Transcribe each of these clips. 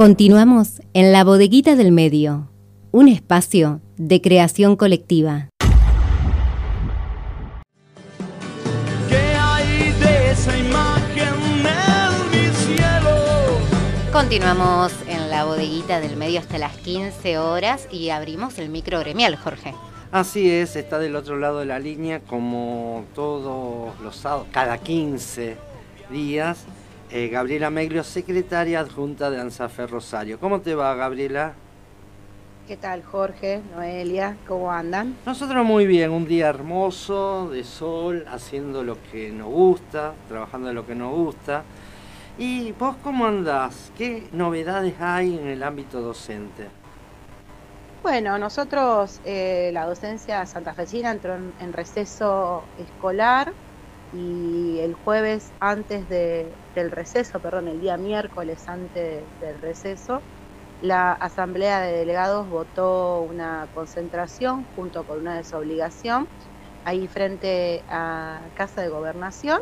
Continuamos en la bodeguita del medio, un espacio de creación colectiva. Continuamos en la bodeguita del medio hasta las 15 horas y abrimos el micro gremial, Jorge. Así es, está del otro lado de la línea como todos los sábados, cada 15 días, eh, Gabriela Meglio, secretaria adjunta de ANSAFE Rosario. ¿Cómo te va, Gabriela? ¿Qué tal, Jorge, Noelia? ¿Cómo andan? Nosotros muy bien, un día hermoso, de sol, haciendo lo que nos gusta, trabajando en lo que nos gusta. ¿Y vos cómo andás? ¿Qué novedades hay en el ámbito docente? Bueno, nosotros, eh, la docencia santafesina entró en, receso escolar y el jueves antes del receso, perdón, el día miércoles antes del receso, la Asamblea de Delegados votó una concentración junto con una desobligación ahí frente a Casa de Gobernación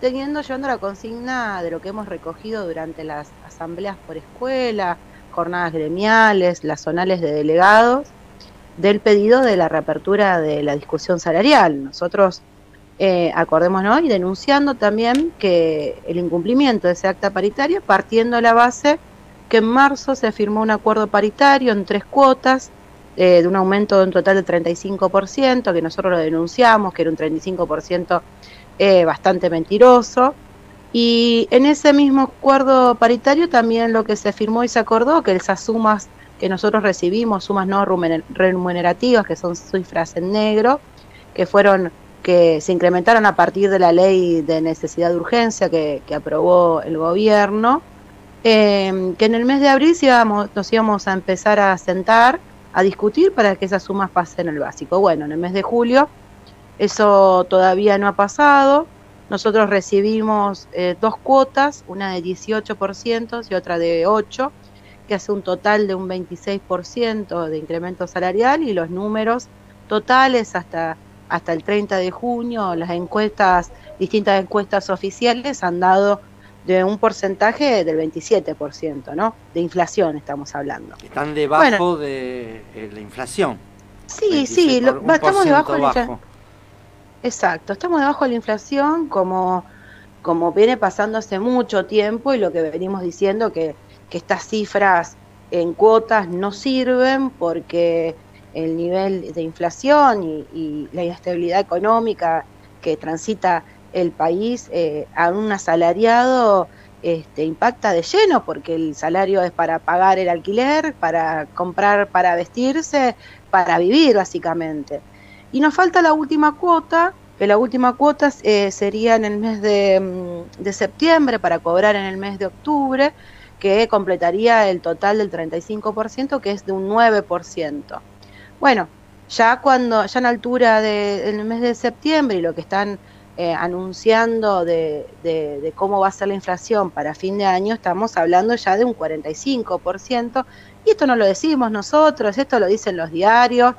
teniendo, llevando la consigna de lo que hemos recogido durante las asambleas por escuela, jornadas gremiales, las zonales de delegados, del pedido de la reapertura de la discusión salarial. Nosotros, eh, acordémonos, y denunciando también que el incumplimiento de ese acta paritario, partiendo de la base que en marzo se firmó un acuerdo paritario en tres cuotas, eh, de un aumento de un total del 35%, que nosotros lo denunciamos, que era un 35% eh, bastante mentiroso. Y en ese mismo acuerdo paritario también lo que se firmó y se acordó que esas sumas que nosotros recibimos, sumas no remunerativas, que son cifras en negro, que fueron que se incrementaron a partir de la ley de necesidad de urgencia que, aprobó el gobierno, eh, que en el mes de abril íbamos, nos íbamos a empezar a sentar a discutir para que esas sumas pasen al básico. Bueno, en el mes de julio eso todavía no ha pasado. Nosotros recibimos eh, dos cuotas, una de 18% y otra de 8%, que hace un total de un 26% de incremento salarial y los números totales hasta, hasta el 30 de junio, las encuestas, distintas encuestas oficiales han dado de un porcentaje del 27%, ¿no? De inflación estamos hablando. Están debajo de eh, la inflación. Sí, sí, estamos debajo de la inflación Exacto, estamos debajo de la inflación como, como viene pasando hace mucho tiempo y lo que venimos diciendo que, que estas cifras en cuotas no sirven porque el nivel de inflación y, la inestabilidad económica que transita el país eh, a un asalariado este, impacta de lleno porque el salario es para pagar el alquiler, para comprar, para vestirse, para vivir básicamente. Y nos falta la última cuota, que la última cuota eh, sería en el mes mm, de, septiembre para cobrar en el mes de octubre, que completaría el total del 35%, que es de un 9%. Bueno, ya cuando, ya en altura del mes de septiembre y lo que están eh, anunciando de, de, cómo va a ser la inflación para fin de año, estamos hablando ya de un 45%, y esto no lo decimos nosotros, esto lo dicen los diarios,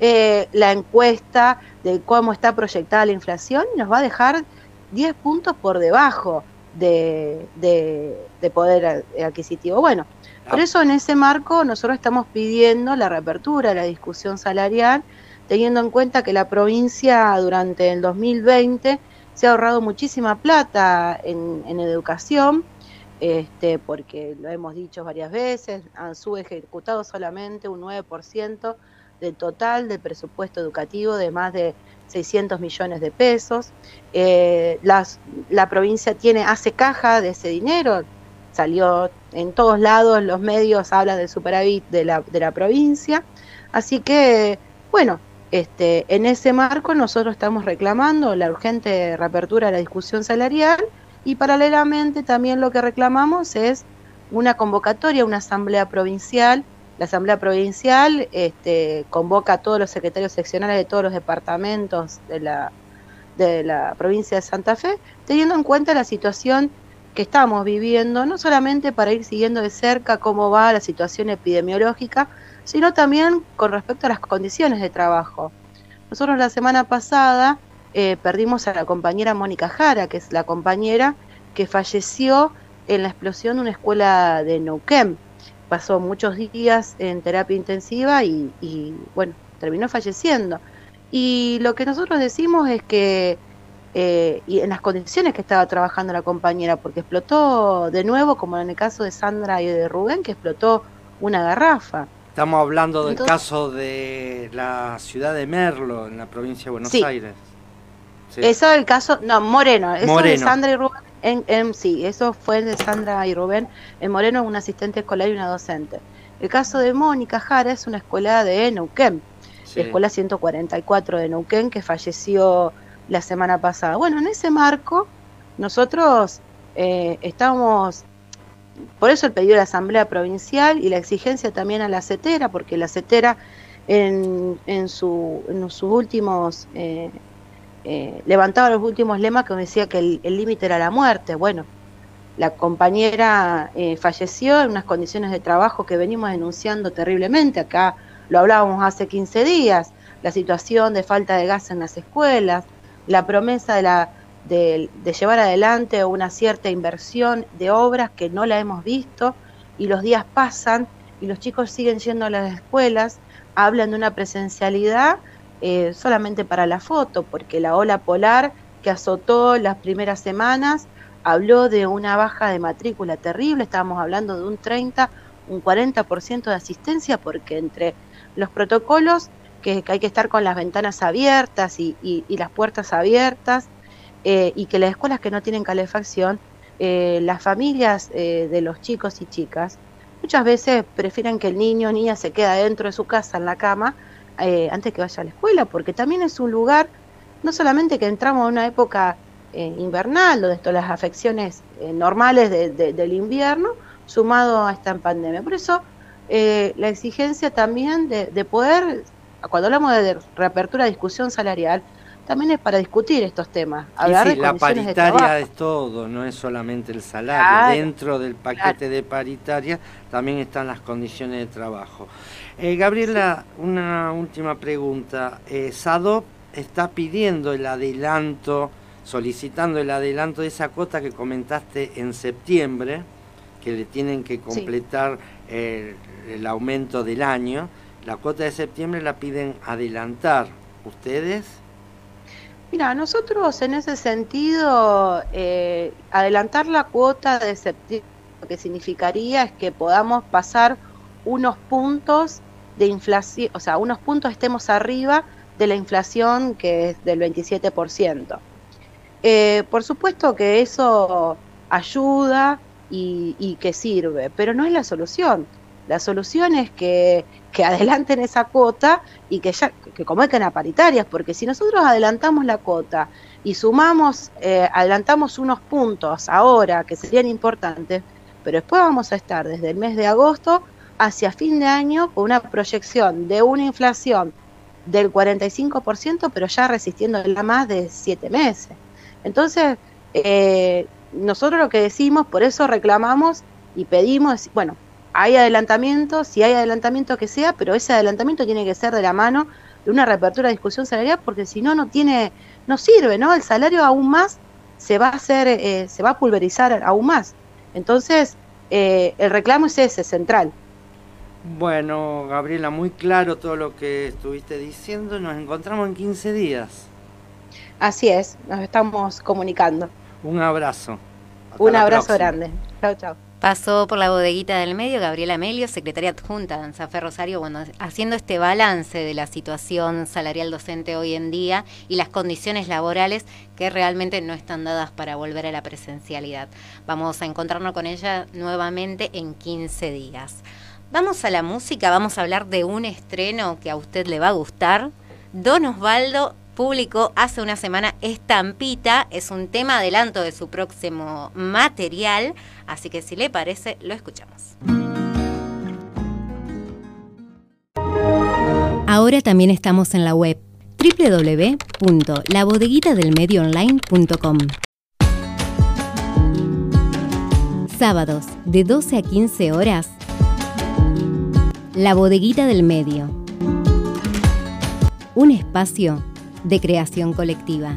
eh, la encuesta de cómo está proyectada la inflación nos va a dejar 10 puntos por debajo de, poder adquisitivo. Bueno, por ah. eso en ese marco nosotros estamos pidiendo la reapertura de la discusión salarial, teniendo en cuenta que la provincia durante el 2020 se ha ahorrado muchísima plata en, en educación, este, porque lo hemos dicho varias veces, han subejecutado solamente un 9% del total del presupuesto educativo de más de 600 millones de pesos. Eh, la provincia tiene, hace caja de ese dinero, salió en todos lados, los medios hablan del superávit de la, de la provincia. Así que, bueno, este, en ese marco nosotros estamos reclamando la urgente reapertura de la discusión salarial y paralelamente también lo que reclamamos es una convocatoria, una asamblea provincial la Asamblea Provincial este, convoca a todos los secretarios seccionales de todos los departamentos de la, provincia de Santa Fe, teniendo en cuenta la situación que estamos viviendo, no solamente para ir siguiendo de cerca cómo va la situación epidemiológica, sino también con respecto a las condiciones de trabajo. Nosotros la semana pasada eh, perdimos a la compañera Mónica Jara, que es la compañera que falleció en la explosión de una escuela de Neuquén. Pasó muchos días en terapia intensiva y, bueno, terminó falleciendo. Y lo que nosotros decimos es que, eh, y en las condiciones que estaba trabajando la compañera, porque explotó de nuevo, como en el caso de Sandra y de Rubén, que explotó una garrafa. Estamos hablando del caso de la ciudad de Merlo, en la provincia de Buenos Aires. Sí. Eso es el caso, no, Moreno, eso de Sandra y Rubén, en, sí, eso fue de Sandra y Rubén, en Moreno un asistente escolar y una docente. El caso de Mónica Jara es una escuela de Neuquén, la escuela 144 de Neuquén, que falleció la semana pasada. Bueno, en ese marco, nosotros eh, estamos por eso el pedido de la Asamblea Provincial y la exigencia también a la CETERA, porque la CETERA en, en, su, en sus últimos, eh, eh, levantaba los últimos lemas que decía que el límite era la muerte. Bueno, la compañera eh, falleció en unas condiciones de trabajo que venimos denunciando terriblemente. Acá lo hablábamos hace 15 días, la situación de falta de gas en las escuelas, la promesa de de, llevar adelante una cierta inversión de obras que no la hemos visto y los días pasan y los chicos siguen yendo a las escuelas, hablan de una presencialidad eh, solamente para la foto, porque la ola polar que azotó las primeras semanas habló de una baja de matrícula terrible, estábamos hablando de un 30, un 40% de asistencia, porque entre los protocolos que, hay que estar con las ventanas abiertas y las puertas abiertas, eh, y que las escuelas que no tienen calefacción, eh, las familias eh, de los chicos y chicas muchas veces prefieren que el niño o niña se quede dentro de su casa en la cama antes que vaya a la escuela, porque también es un lugar, no solamente que entramos en una época invernal, donde están las afecciones normales del invierno, sumado a esta pandemia. Por eso la exigencia también de, de poder, cuando hablamos de reapertura de discusión salarial, también es para discutir estos temas. sí, la paritaria es todo, no es solamente el salario. Dentro del paquete de paritaria también están las condiciones de trabajo. Eh, Gabriela, una última pregunta. Eh, SADOP está pidiendo el adelanto, solicitando el adelanto de esa cuota que comentaste en septiembre, que le tienen que completar el, el aumento del año. La cuota de septiembre la piden adelantar. ¿Ustedes? Mira, nosotros en ese sentido, eh, adelantar la cuota de septiembre, lo que significaría es que podamos pasar unos puntos de inflación, o sea, unos puntos estemos arriba de la inflación que es del 27%. Eh, por supuesto que eso ayuda y, y que sirve, pero no es la solución. La solución es que, adelanten esa cuota y que ya que convoquen a paritarias, porque si nosotros adelantamos la cuota y sumamos, eh, adelantamos unos puntos ahora que serían importantes, pero después vamos a estar desde el mes de agosto hacia fin de año con una proyección de una inflación del 45%, pero ya resistiendo la más de siete meses. Entonces, eh, nosotros lo que decimos, por eso reclamamos y pedimos, bueno, hay adelantamiento, si hay adelantamiento que sea, pero ese adelantamiento tiene que ser de la mano de una reapertura de discusión salarial, porque si no, no tiene, no sirve, ¿no? El salario aún más se va a hacer, eh, se va a pulverizar aún más. Entonces, eh, el reclamo es ese, central. Bueno, Gabriela, muy claro todo lo que estuviste diciendo. Nos encontramos en 15 días. Así es, nos estamos comunicando. Un abrazo. Un abrazo grande. Chao, chao. Pasó por la bodeguita del medio Gabriela Melio, secretaria adjunta de Anzafe Rosario, bueno, haciendo este balance de la situación salarial docente hoy en día y las condiciones laborales que realmente no están dadas para volver a la presencialidad. Vamos a encontrarnos con ella nuevamente en 15 días. Vamos a la música, vamos a hablar de un estreno que a usted le va a gustar. Don Osvaldo publicó hace una semana Estampita, es un tema adelanto de su próximo material, así que si le parece, lo escuchamos. Ahora también estamos en la web www.labodeguitadelmedioonline.com. Sábados de 12 a 15 horas. La bodeguita del medio. Un espacio de creación colectiva.